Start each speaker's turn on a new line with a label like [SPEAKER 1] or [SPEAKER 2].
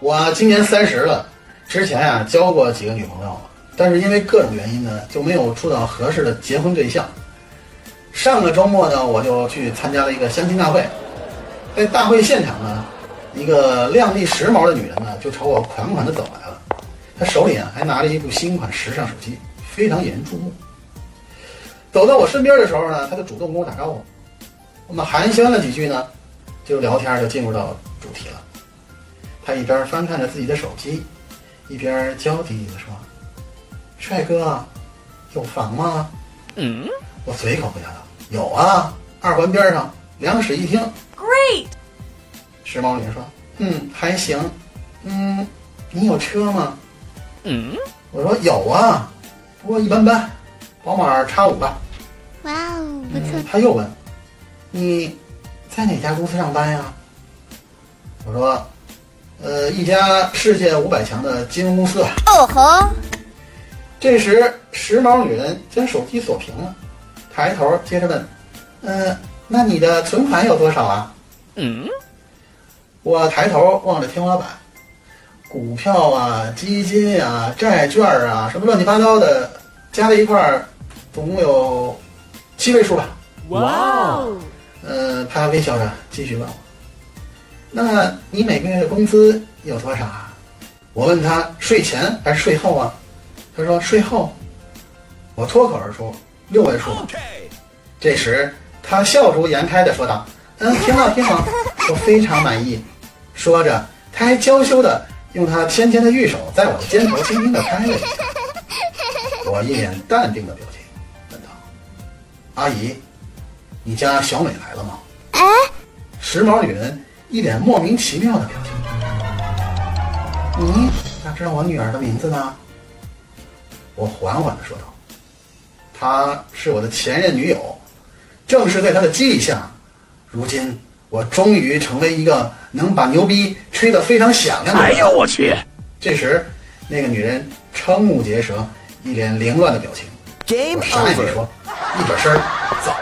[SPEAKER 1] 我今年三十了，之前呀、交过几个女朋友，但是因为各种原因呢，就没有处到合适的结婚对象。上个周末呢，我就去参加了一个相亲大会，在大会现场呢，一个靓丽时髦的女人呢，就朝我款款的走来了，她手里啊还拿着一部新款时尚手机，非常引人注目。走到我身边的时候呢，她就主动跟我打招呼，我们寒暄了几句呢，就聊天就进入到主题了。她一边翻看着自己的手机，一边娇滴滴的说：“帅哥，有房吗？”
[SPEAKER 2] 嗯，
[SPEAKER 1] 我随口回答道：“有啊，二环边上两室一厅。
[SPEAKER 3] Great! ”
[SPEAKER 1] 时髦女人说：“嗯，还行。嗯，你有车吗
[SPEAKER 2] 嗯，？”
[SPEAKER 1] 我说：“有啊，不过一般般，宝马叉五吧。
[SPEAKER 4] 哇哦，不错
[SPEAKER 1] 嗯，他又问：“你在哪家公司上班呀？”我说：“呃，一家世界五百强的金融公司啊。”
[SPEAKER 4] 哦吼，
[SPEAKER 1] 这时，时髦女人将手机锁屏了，抬头接着问：“嗯、那你的存款有多少啊
[SPEAKER 2] 嗯，？”
[SPEAKER 1] 我抬头望着天花板，股票啊、基金啊、债券啊，什么乱七八糟的，加在一块儿，总共有七位数吧。
[SPEAKER 2] 哇哦，
[SPEAKER 1] 嗯，他微笑着继续问我：“那你每个月的工资有多少啊？”我问他税前还是税后啊？他说税后。我脱口而出六位数。这时他笑逐颜开地说道：“嗯，挺好，挺好，我非常满意。”说着，他还娇羞地用他纤纤的玉手在我的肩头轻轻地拍了一下。我一脸淡定的表情，问道：“阿姨，你家小美来了吗？”
[SPEAKER 4] 哎，
[SPEAKER 1] 时髦女人一脸莫名其妙的表情。你咋知道我女儿的名字呢？我缓缓的说道：“她是我的前任女友，正是在她的激励下，如今我终于成为一个能把牛逼吹得非常响亮的人。”
[SPEAKER 2] 哎呦我去
[SPEAKER 1] 这时，那个女人瞠目结舌，一脸凌乱的表情。我啥也没.说，一转身儿走